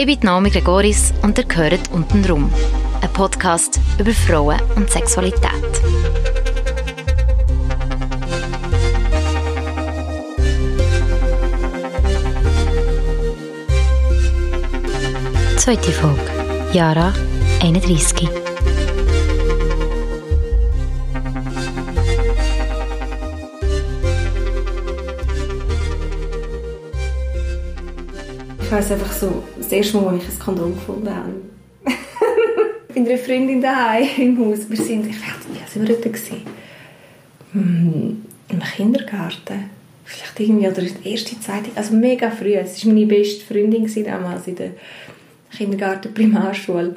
Ich bin Naomi Gregoris und ihr gehört «Unten rum», ein Podcast über Frauen und Sexualität. Zweite Folge. Jara, 31. Ich weiss einfach so, das erste Mal, als ich ein Kondom gefunden habe. bei einer Freundin daheim im Haus. Wir sind, ich weiß nicht, wie sind wir dort gewesen? Hm, Im Kindergarten. Vielleicht irgendwie, oder die erste Zeit, also mega früh. Es war meine beste Freundin gewesen, damals in der Kindergarten, Primarschule.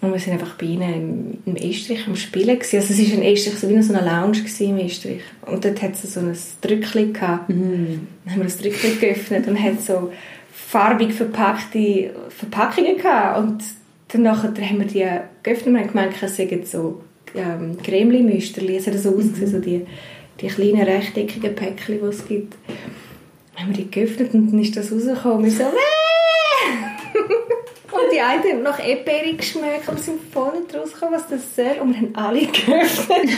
Und wir waren einfach bei ihnen im, im Estrich am Spielen. Gewesen. Also es war ein Estrich, so wie so eine Lounge im Estrich. Und dort hat es so ein Drückchen gehabt. Mhm. Dann haben wir das Drückchen geöffnet und hat so farbig verpackte Verpackungen gehabt. Und danach haben wir die geöffnet und haben gemeint, es seien so ähm, Cremli-Müsterli. Es hat so ausgesehen, so die, die kleinen rechteckigen Päckchen, die es gibt. Dann haben wir die geöffnet und dann ist das rausgekommen. Und wir so, Und die eine haben nach Eperi geschmeckt, aber sind voll nicht rausgekommen, was das soll. Und wir haben alle geöffnet.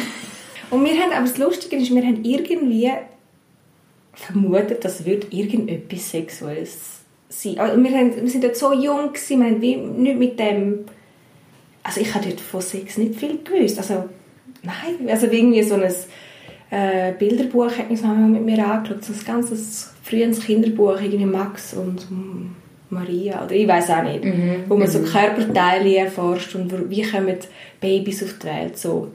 Und wir haben, aber das Lustige ist, wir haben irgendwie vermutet, das wird irgendetwas Sexuelles sein. Also wir, haben, wir sind dort so jung gewesen, wir haben wie nicht mit dem... Also ich habe dort von Sex nicht viel gewusst. Also nein, also irgendwie so ein äh, Bilderbuch hat mich mit mir angeschaut, so ein ganzes frühes Kinderbuch, irgendwie Max und Maria oder ich weiß auch nicht, mhm. wo man so mhm. Körperteile erforscht und wie kommen Babys auf die Welt so.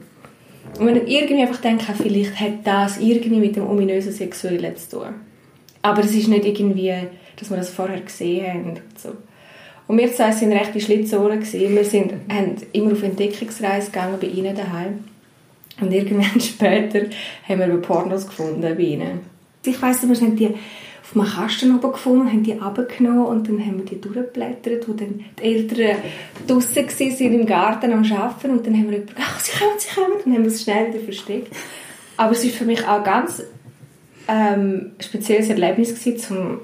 Und man irgendwie einfach denkt, vielleicht hat das irgendwie mit dem ominösen Sexuellen zu tun. Aber es ist nicht irgendwie, dass wir das vorher gesehen haben. So. Und wir zwei waren rechte Schlitzohren. Wir sind, haben immer auf Entdeckungsreise gegangen bei ihnen daheim. Und irgendwann später haben wir Pornos gefunden bei ihnen. Ich weiss, wir haben die auf einem Kasten oben gefunden, haben die abgenommen und dann haben wir die durchgeblättert, wo dann die Eltern draussen waren im Garten am Arbeiten und dann haben wir gedacht, ach, sie kommen, sie kommen, dann haben wir es schnell wieder versteckt. Aber es war für mich auch ganz ähm, spezielles Erlebnis gewesen, um,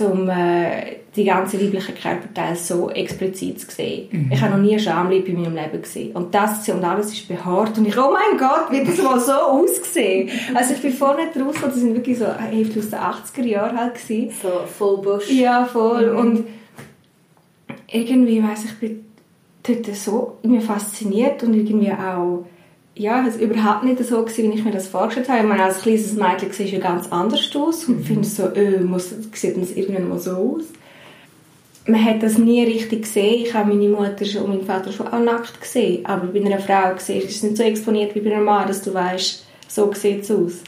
um äh, die ganzen weiblichen Körperteile so explizit zu sehen. Mhm. Ich habe noch nie eine Schamlippe in meinem Leben gesehen. Und das und alles ist behaart. Und ich, oh mein Gott, wird das mal so ausgesehen? Also ich bin vorne draus, das sind wirklich so Hälfte aus den 80er Jahren halt gewesen. So voll Busch. Ja, voll. Mhm. Und irgendwie, weiss ich, bin dort so fasziniert und irgendwie auch ja, es war überhaupt nicht so, gewesen, wie ich mir das vorgestellt habe. Ich meine, als kleines Mädchen sieht ja ganz anders aus und mhm. finde so, äh, muss, sieht das irgendwann mal so aus? man hat das nie richtig gesehen. Ich habe meine Mutter schon und meinen Vater schon auch nackt gesehen. Aber bei einer Frau gesehen, ist es nicht so exponiert wie bei einem Mann, dass du weißt, so sieht es aus.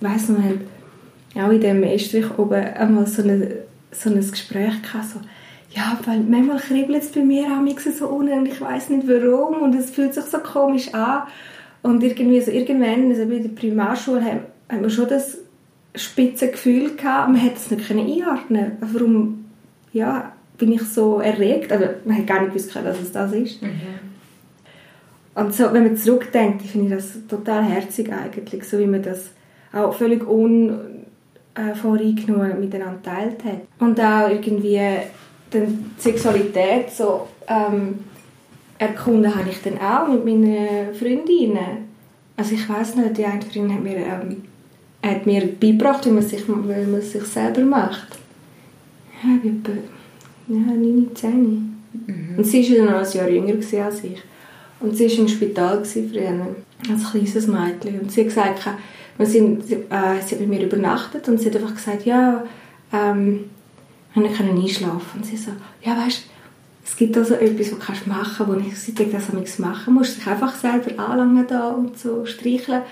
Ich weiss noch, auch in dem Estrich oben einmal so, eine, so ein Gespräch gehabt, so, ja, weil manchmal kribbelt es bei mir auch so unten und ich weiß nicht warum und es fühlt sich so komisch an. Und irgendwie so irgendwann, also bei der Primarschule, haben, haben wir schon das spitze Gefühl gehabt, man hätte es nicht einordnen können. Warum ja, bin ich so erregt. Also man hat gar nicht gewusst, dass es das ist. Mhm. Und so, wenn man zurückdenkt, finde ich das total herzig eigentlich, so wie man das auch völlig unvoreingenommen äh, miteinander teilt hat. Und auch irgendwie die Sexualität so ähm, erkunden habe ich dann auch mit meinen Freundinnen. Also ich weiß nicht, die eine Freundin hat mir, ähm, hat mir beigebracht, wie man, sich, wie man sich selber macht ja, ich etwa ja, 9, 10. Mhm. Und sie war noch ein Jahr jünger als ich. Und sie war im Spital früher, als kleines Mädchen. Und sie hat gesagt, wir sind, äh, sie hat bei mir übernachtet und sie hat einfach gesagt, ja, ähm, wir können einschlafen. Und sie so, ja, weißt es gibt also etwas, was du machen kannst, wo ich seit das nichts machen muss. Dich einfach selber anlangen da und so streicheln.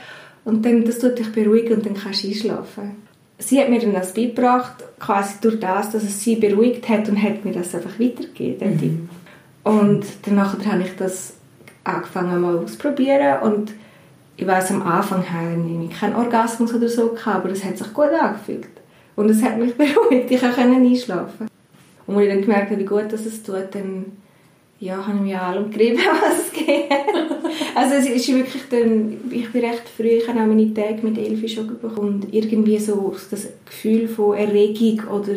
Und dann, das tut dich beruhigen und dann kannst du einschlafen sie hat mir dann das beigebracht, quasi durch das, dass es sie beruhigt hat und hat mir das einfach weitergegeben, mhm. Und danach habe ich das angefangen mal auszuprobieren und ich weiß am Anfang hatte ich keinen Orgasmus oder so, aber es hat sich gut angefühlt. Und es hat mich beruhigt, ich konnte einschlafen. Und als ich dann gemerkt habe, wie gut das es tut, dann ja, habe ich mich an allem gerieben, was es geht. also es ist wirklich dann, ich bin recht früh, ich habe auch meine Tage mit Elfi schon bekommen und irgendwie so das Gefühl von Erregung oder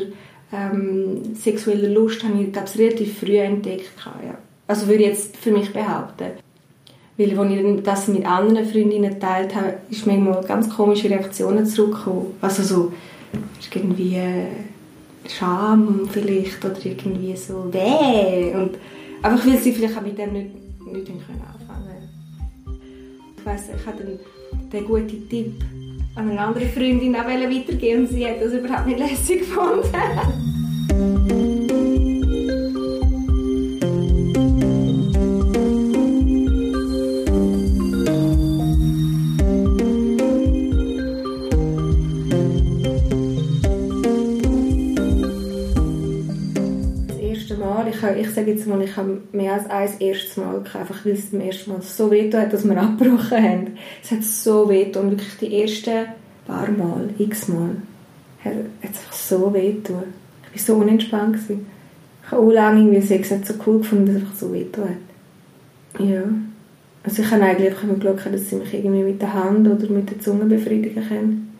ähm, sexuelle Lust habe ich, glaube ich, relativ früh entdeckt. Ja. Also würde ich jetzt für mich behaupten. Weil, als ich das mit anderen Freundinnen geteilt habe, ist manchmal ganz komische Reaktionen zurückgekommen. Also so, irgendwie Scham vielleicht oder irgendwie so weh. Und einfach weil sie vielleicht auch mit dem nicht, nicht anfangen können. Ich weiss, ich hatte den, den guten Tipp an eine andere Freundin auch weitergeben und sie hat das überhaupt nicht lässig gefunden. Sage jetzt mal, ich habe mehr als ein erstes Mal einfach weil es zum ersten Mal so weh hat, dass wir abgebrochen haben. Es hat so weh und wirklich die ersten paar Mal, x Mal, hat es einfach so weh Ich war so unentspannt. Gewesen. Ich habe auch lange irgendwie Sex nicht so cool gefunden, dass es einfach so weh hat. Ja. Also ich habe eigentlich immer Glück dass sie mich irgendwie mit der Hand oder mit der Zunge befriedigen können.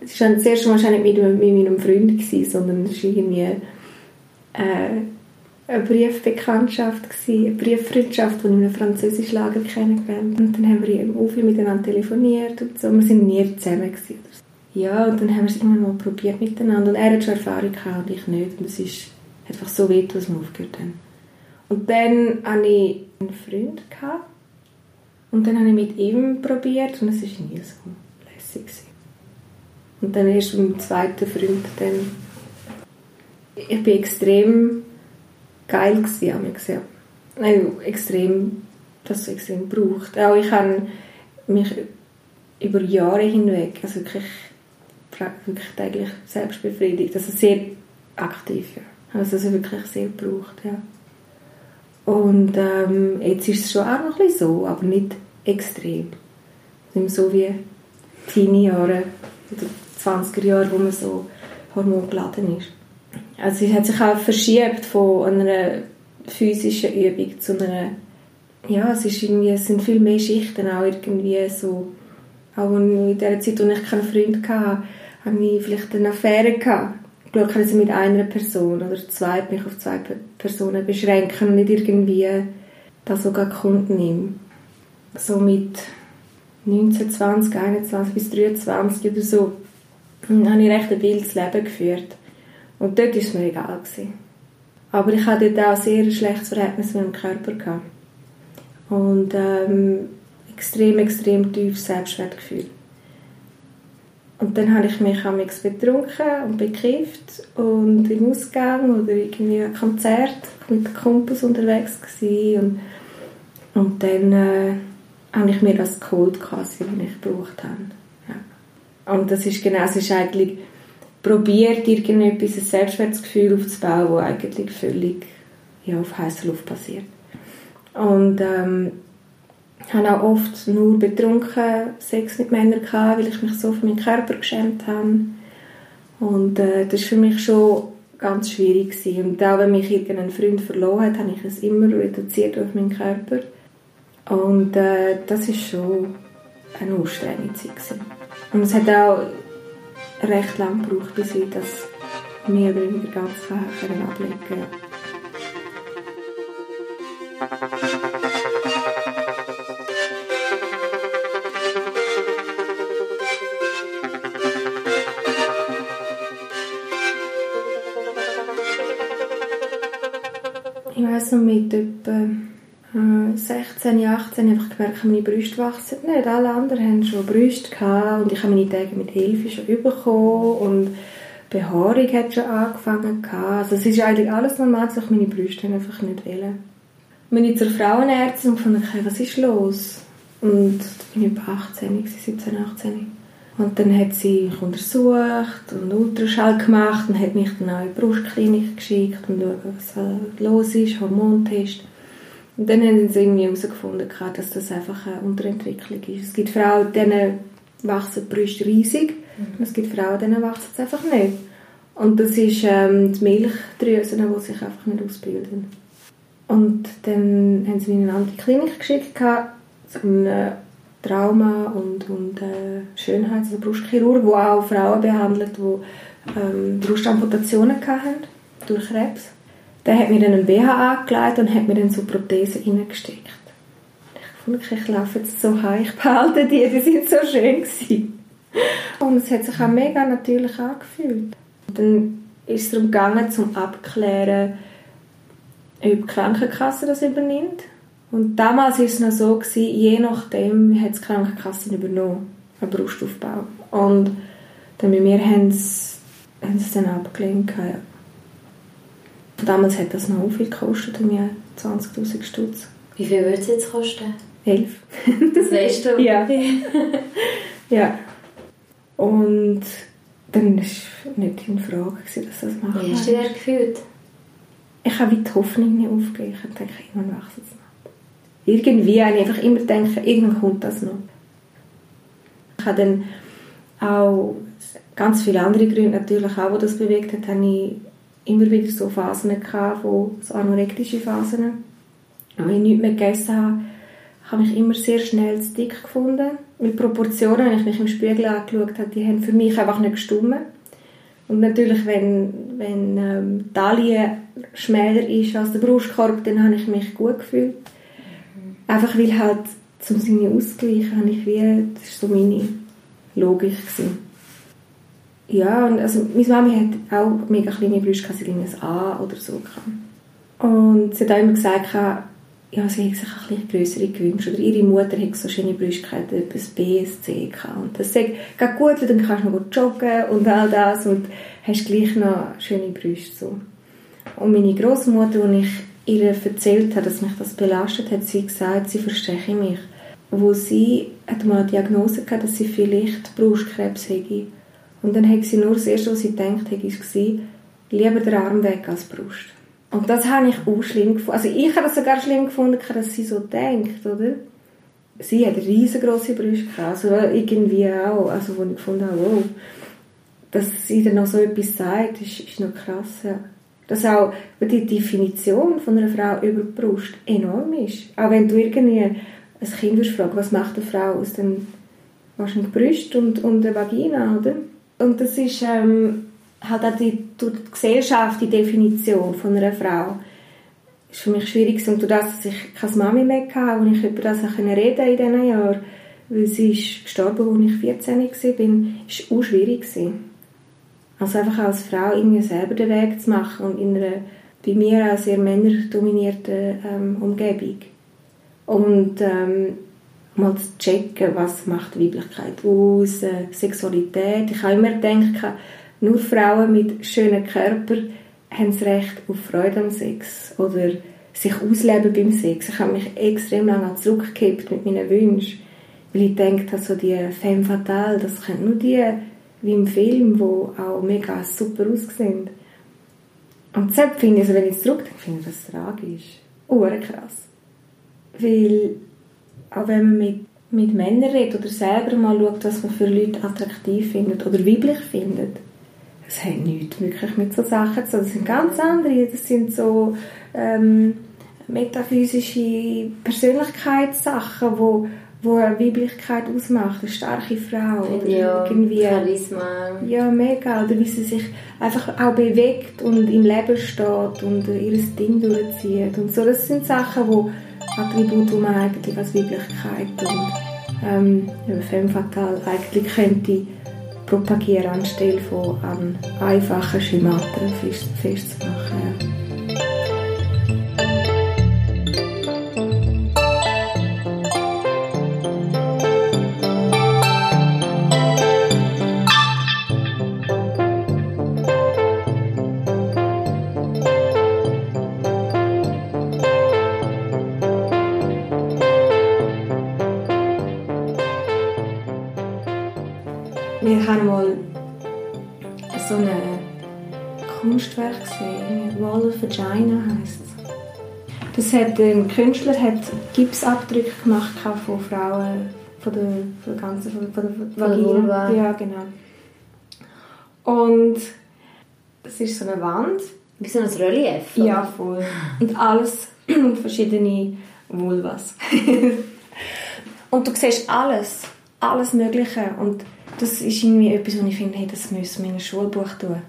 Es war das erste Mal nicht mit, mit meinem Freund, gewesen, sondern es war irgendwie äh, eine Briefbekanntschaft, gewesen, eine Brieffreundschaft, die ich in einem französischen Lager kennengelernt Und dann haben wir auch viel miteinander telefoniert und so. Wir sind nie zusammen gewesen. Ja, und dann haben wir es irgendwann mal probiert miteinander. Und er hat schon Erfahrung gehabt und ich nicht. Und es ist einfach so weh, dass wir aufgehört haben. Und dann hatte ich einen Freund. Gehabt. Und dann habe ich mit ihm probiert und es war nie so lässig. Gewesen. Und dann erst mit dem zweiten Freund dann... Ich bin extrem geil gewesen, ich gesehen. Also extrem, das extrem braucht. Auch ich habe mich über Jahre hinweg, also wirklich, wirklich täglich selbst befriedigt, also sehr aktiv, ja. Also es wirklich sehr gebraucht, ja. Und ähm, jetzt ist es schon auch noch ein bisschen so, aber nicht extrem. Nicht so wie Teenie-Jahre oder 20er Jahre, wo man so hormongeladen ist. Also es hat sich auch verschiebt von einer physischen Übung zu einer ja, es, ist irgendwie, es sind viel mehr Schichten auch irgendwie so auch in der Zeit, als ich keinen Freund hatte, hatte ich vielleicht eine Affäre gehabt. Glück ich mit einer Person oder zwei, mich auf zwei Personen beschränken und nicht irgendwie das sogar Kunden nehmen. So mit 19, 20, 21 bis 23 oder so habe ich recht ein wildes Leben geführt. Und dort war es mir egal. Gewesen. Aber ich hatte dort auch sehr ein schlechtes Verhältnis mit meinem Körper. Gehabt. Und ähm, extrem, extrem tiefes Selbstwertgefühl. Und dann habe ich mich am betrunken und bekifft und im Ausgang oder irgendwie ein Konzert mit Kumpels unterwegs gewesen. und, und dann äh, habe ich mir das geholt, quasi, was ich gebraucht habe. Ja. Und das ist genau, es ist eigentlich probiert, irgendetwas, ein Selbstwertgefühl aufzubauen, das eigentlich völlig ja, auf heißer Luft passiert. Und ähm, habe auch oft nur betrunken Sex mit Männern gehabt, weil ich mich so für meinen Körper geschämt habe. Und äh, das war für mich schon ganz schwierig gewesen. Und auch wenn mich irgendein Freund verloren hat, habe ich es immer reduziert auf meinen Körper. Und äh, das ist schon eine anstrengende Zeit gewesen. Und es hat auch recht lang gebraucht, bis ich das mehr oder weniger ganz ablegen kann. Ich weiß noch mit etwa 16, 18 einfach gemerkt, meine Brüste wachsen nicht. Alle anderen haben schon Brüste gehabt und ich habe meine Tage mit Hilfe schon bekommen und Behaarung hat schon angefangen gehabt. Also es ist eigentlich alles normal, dass meine Brüste einfach nicht wählen. Bin ich zur Frauenärztin und fand, okay, was ist los? Und da bin ich etwa 18, 17, 18. Und dann hat sie mich untersucht und Ultraschall gemacht und hat mich dann auch in die Brustklinik geschickt und schauen, was los ist, Hormontest. Und dann haben sie irgendwie herausgefunden, dass das einfach eine Unterentwicklung ist. Es gibt Frauen, denen wachsen die Brüste riesig. Mhm. Es gibt Frauen, denen wachsen es einfach nicht. Und das ist ähm, die Milchdrüsen, die sich einfach nicht ausbilden. Und dann haben sie mich in eine andere Klinik geschickt, zu einem Trauma- und, und äh, Schönheits- also Brustchirurg, der auch Frauen behandelt, die ähm, Brustamputationen hatten. durch Krebs. Der hat mir dann einen BH angelegt und hat mir dann so Prothesen reingesteckt. Ich fand, ich laufe jetzt so heim, ich behalte die, die sind so schön gewesen. Und es hat sich auch mega natürlich angefühlt. Dann ist es darum gegangen, zum abklären, ob die Krankenkasse das übernimmt. Und damals war es noch so, gewesen, je nachdem hat die Krankenkasse übernommen, einen Brustaufbau. Und dann bei mir haben sie, haben sie es dann abgelehnt. Ja. Damals hat das noch viel gekostet, mir 20'000 Stutz. Wie viel würde es jetzt kosten? 11. Das weißt du? ja. ja. Und dann war nicht in Frage, dass das machen Wie hast du dich gefühlt? Ich habe die Hoffnung nicht aufgegeben. Ich denke, irgendwann wächst es noch. Irgendwie habe ich einfach immer gedacht, irgendwann kommt das noch. Ich habe dann auch ganz viele andere Gründe natürlich auch, die das bewegt hat, habe ich immer wieder so Phasen gehabt, wo, so anorektische Phasen, wo ich nichts mehr gegessen habe, habe mich immer sehr schnell zu dick gefunden. Mit Proportionen, wenn ich mich im Spiegel angeschaut habe, die haben für mich einfach nicht gestimmt. Und natürlich, wenn, wenn ähm, die Taille schmäler ist als der Brustkorb, dann habe ich mich gut gefühlt. Einfach weil halt, zum seine ausgleichen, habe ich wie, das war so meine Logik. Gewesen. Ja, und also meine Mami hat auch mega kleine Brüste, sie hatte ein A oder so. Und sie hat auch immer gesagt, ja, sie hat sich ein bisschen größere gewünscht. Oder ihre Mutter hat so schöne Brüste gehabt, etwas B, C gehabt. Und das sagt, geht gut, weil dann kannst du noch joggen und all das und hast gleich noch schöne Brüste. So. Und meine Großmutter, als ich ihr erzählt habe, dass mich das belastet hat, sie gesagt, sie verstehe mich. Wo sie hat mal eine Diagnose gehabt, dass sie vielleicht Brustkrebs hätte. Und dann hat sie nur das Erste, was sie gedacht hat, war, lieber der Arm weg als die Brust. Und das habe ich auch schlimm gefunden. Also ich habe das sogar schlimm gefunden, dass sie so denkt, oder? Sie hat riesengroße Brüste gehabt, also irgendwie auch, also wo ich gefunden habe, wow, dass sie dann noch so etwas sagt, ist, ist noch krass, ja. Dass auch die Definition von einer Frau über die Brust enorm ist. Auch wenn du irgendwie ein Kind fragen, was macht eine Frau aus dem wahrscheinlich Brust und, und der Vagina, oder? Und das ist ähm, halt auch die, durch die Gesellschaft die Definition von einer Frau ist für mich schwierig und durch das, dass ich keine Mami mehr hatte und ich über das auch reden in diesen Jahren, weil sie ist gestorben, als ich 14 war, war es auch schwierig. Also einfach als Frau irgendwie selber den Weg zu machen und in einer bei mir auch sehr männerdominierten ähm, Umgebung. Und ähm, mal zu checken, was macht Weiblichkeit aus, äh, Sexualität. Ich habe immer gedacht, nur Frauen mit schönen Körpern haben das Recht auf Freude am Sex oder sich ausleben beim Sex. Ich habe mich extrem lange zurückgekippt mit meinen Wünschen, weil ich denke, so die Femme Fatale, das können nur die wie im Film, wo auch mega super aussehen. Und deshalb finde ich, also wenn ich zurückdenke, finde ich das tragisch. Uhr krass. Weil, auch wenn man mit, mit Männern redet oder selber mal schaut, was man für Leute attraktiv findet oder weiblich findet, das hat nichts wirklich mit so Sachen zu tun. Das sind ganz andere. Das sind so ähm, metaphysische Persönlichkeitssachen, wo wo eine Weiblichkeit ausmacht, eine starke Frau oder ja, irgendwie Charisma. ja mega oder wie sie sich einfach auch bewegt und im Leben steht und ihr Ding durchzieht und so das sind Sachen wo Man eigentlich als Weiblichkeit und ähm, Femme Fatale eigentlich könnte propagieren anstelle von an einfachen Schemata festzumachen. Hat ein Künstler hat Gipsabdrücke gemacht von Frauen, von der, von der ganzen von von der Vagina. Ja, genau. Und es ist so eine Wand. Wie so ein Relief? Oder? Ja, voll. Und alles verschiedene Vulvas. und du siehst alles, alles Mögliche. Und das ist irgendwie etwas, wo ich finde, hey, das müssen wir in ein Schulbuch tun.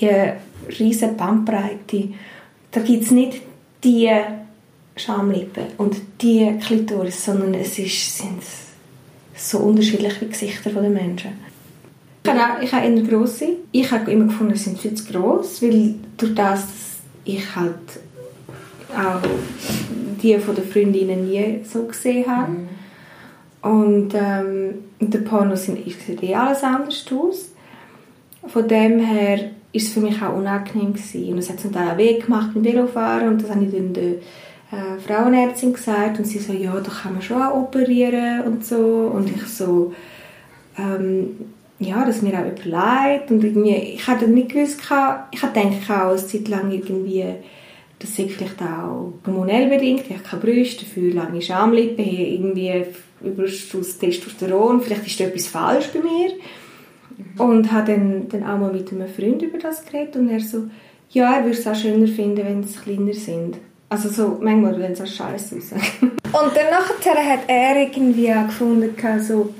Die riesen Bandbreite. Da gibt es nicht die Schamlippen und die Klitoris, sondern es ist, sind so unterschiedliche Gesichter der Menschen. Ich habe, auch, ich habe eher grosse. Ich habe immer gefunden, sie sind viel zu gross, weil durch das, dass ich halt auch die von den Freundinnen nie so gesehen habe. Mhm. Und ähm, in den Pornos sieht eh alles anders aus. Von dem her war es für mich auch unangenehm gewesen. Und es hat zum Teil auch weh gemacht mit Velofahren und das habe ich dann der äh, Frauenärztin gesagt und sie so, ja, da kann man schon auch operieren und so. Und ich so, ähm, ja, dass mir auch überlegt und irgendwie, ich hatte nicht gewusst, ich hatte gedacht auch eine Zeit lang irgendwie, das sei vielleicht auch hormonell bedingt, ich habe keine Brüste, dafür lange Schamlippen, irgendwie Überschuss Testosteron, vielleicht ist da etwas falsch bei mir. Und habe dann, dann auch mal mit einem Freund über das geredet und er so, ja, er würde es auch schöner finden, wenn es kleiner sind. Also so, manchmal, wenn es scheiße aussieht. und dann nachher hat er irgendwie gefunden, so,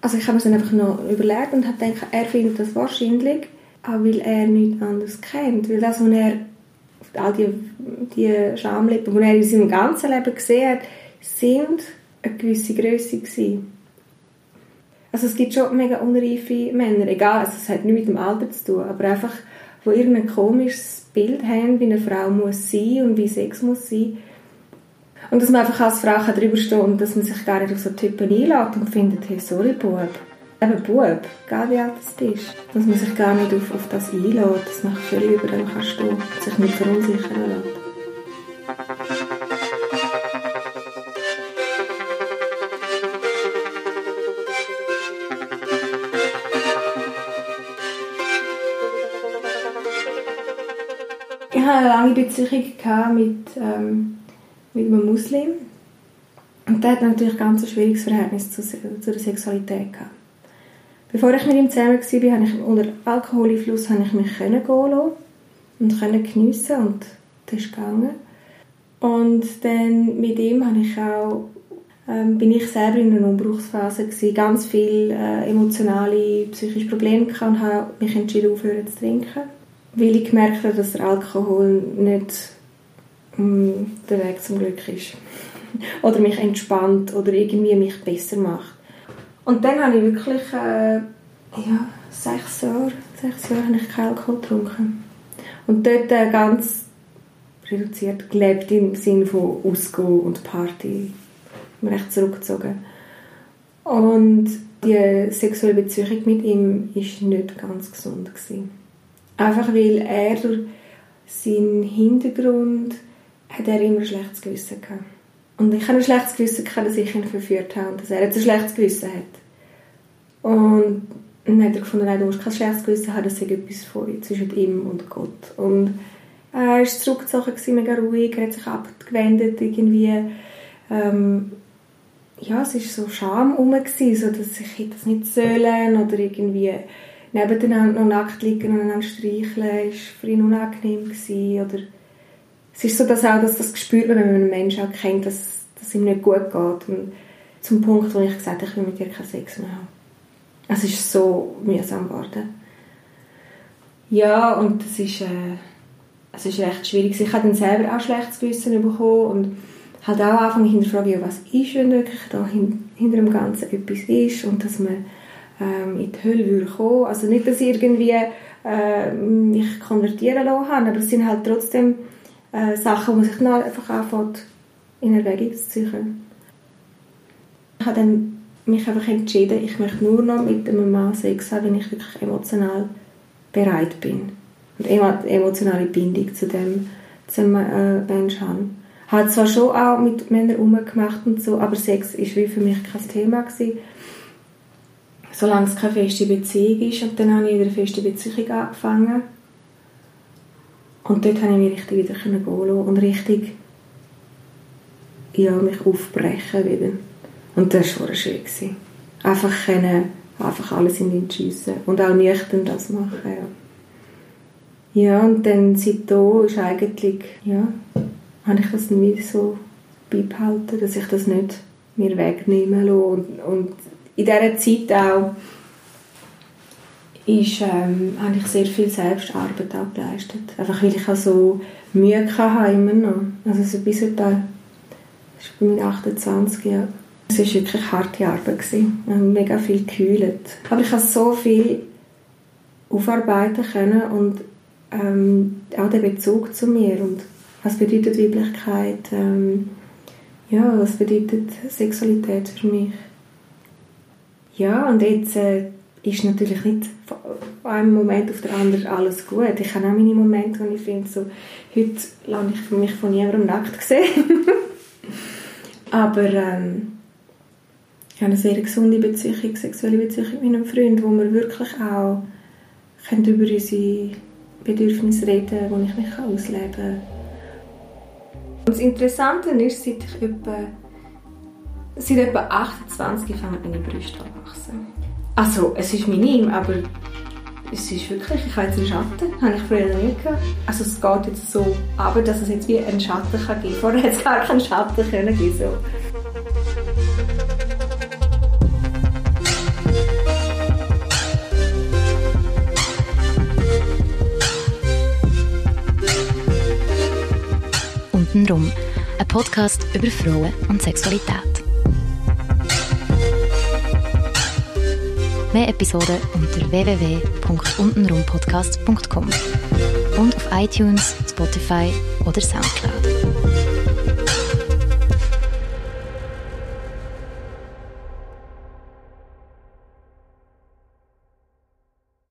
also ich habe mir dann einfach noch überlegt und habe gedacht, er findet das wahrscheinlich, auch weil er nichts anderes kennt. Weil das, was er, all die, die Schamlippen, die er in seinem ganzen Leben gesehen hat, sind eine gewisse Größe gewesen. Also es gibt schon mega unreife Männer, egal, also es hat nichts mit dem Alter zu tun, aber einfach, wo irgendein komisches Bild haben, wie eine Frau muss sein und wie Sex muss sein. Und dass man einfach als Frau darüber stehen und dass man sich gar nicht auf so Typen einlädt und findet, hey, sorry, Bub. Eben Bub, egal wie alt du bist. Dass man sich gar nicht auf, auf das einlädt, dass man völlig über dem kann stehen und sich nicht verunsichern lässt. Hatte eine lange Beziehung mit, ähm, mit einem Muslim. Und der hat natürlich ganz ein schwieriges Verhältnis zu, zu der Sexualität gehabt. Bevor ich mit ihm zusammen war, habe ich unter Alkoholeinfluss habe ich mich gehen lassen und können geniessen und das ist gegangen. Und dann mit ihm habe ich auch, ähm, bin ich selber in einer Umbruchsphase gewesen, ganz viele äh, emotionale, psychische Probleme gehabt und habe mich entschieden aufhören zu trinken weil ich gemerkt habe, dass der Alkohol nicht um, der Weg zum Glück ist. oder mich entspannt oder irgendwie mich besser macht. Und dann habe ich wirklich äh, ja, sechs Jahre, sechs Jahre habe ich keinen Alkohol getrunken. Und dort äh, ganz reduziert gelebt im Sinne von Ausgehen und Party. Ich bin recht zurückgezogen. Und die sexuelle Beziehung mit ihm war nicht ganz gesund. Gewesen. Einfach weil er durch seinen Hintergrund hat er immer ein schlechtes Gewissen gehabt. Und ich habe ein schlechtes Gewissen gehabt, dass ich ihn verführt habe und dass er jetzt ein schlechtes Gewissen hat. Und dann hat er gefunden, nein, du musst kein schlechtes Gewissen haben, das ist etwas von, zwischen ihm und Gott. Und er war zurückgezogen, mega ruhig, er hat sich abgewendet, irgendwie, ähm, ja, es war so Scham herum, so dass ich das nicht sollen oder irgendwie nebeneinander noch nackt liegen und einander streicheln, war für ihn unangenehm. Gewesen. Oder es ist so, dass auch dass das gespürt wird, wenn man einen Menschen auch kennt, dass, dass ihm nicht gut geht. Und zum Punkt, wo ich gesagt habe, ich will mit dir keinen Sex mehr haben. Es ist so mühsam geworden. Ja, und es ist, äh, es ist recht schwierig. Ich habe dann selber auch schlechtes Gewissen bekommen und halt auch anfangen hinterfragen, ja, was ist, wenn wirklich da hinter dem Ganzen etwas ist und dass man ähm, in die Hölle würde kommen. Also nicht, dass ich irgendwie äh, mich konvertieren lassen habe, aber es sind halt trotzdem äh, Sachen, die sich dann einfach anfängt in Erwägung zu ziehen. Ich habe dann mich einfach entschieden, ich möchte nur noch mit einem Mann Sex haben, wenn ich wirklich emotional bereit bin. Und emotionale Bindung zu dem, zu dem äh, Mensch habe. Habe zwar schon auch mit Männern rumgemacht und so, aber Sex war für mich kein Thema gewesen solange es keine feste Beziehung ist. Und dann habe ich in eine feste Beziehung angefangen. Und dort habe ich mich richtig wieder gehen und richtig ja, mich aufbrechen wieder. Und das war schön. Gewesen. Einfach können, einfach alles in den schiessen und auch nüchtern das machen. Ja. Ja, und dann seitdem ist eigentlich, ja, habe ich das nie so beibehalten, dass ich das nicht mir wegnehmen lasse und, und in dieser Zeit auch ist, ähm, habe ich sehr viel Selbstarbeit auch geleistet. Einfach weil ich auch so Mühe hatte immer noch. Also so bis etwa, das ist bei mir 28, ja. Es war wirklich harte Arbeit. Gewesen. Ich habe mega viel gekühlt. Aber ich habe so viel aufarbeiten können und ähm, auch den Bezug zu mir und was bedeutet Weiblichkeit, ähm, ja, was bedeutet Sexualität für mich. Ja, und jetzt äh, ist natürlich nicht von einem Moment auf den anderen alles gut. Ich habe auch meine Momente, wo ich finde, so, heute lasse ich mich von niemandem nackt sehen. Aber ähm, ich habe eine sehr gesunde Beziehung, sexuelle Beziehung mit meinem Freund, wo wir wirklich auch können über unsere Bedürfnisse reden, wo ich mich ausleben kann. Und das Interessante ist, seit ich etwa, seit etwa 28 fangen meine Brüste an wachsen. Also, es ist minim, aber es ist wirklich, ich habe jetzt einen Schatten, habe ich früher nie gehabt. Also es geht jetzt so aber dass es jetzt wie einen Schatten kann geben kann. Vorher hätte es gar keinen Schatten können geben so. Untenrum, ein Podcast über Frauen und Sexualität. Mehr Episoden unter www.untenrumpodcast.com und auf iTunes, Spotify oder Soundcloud.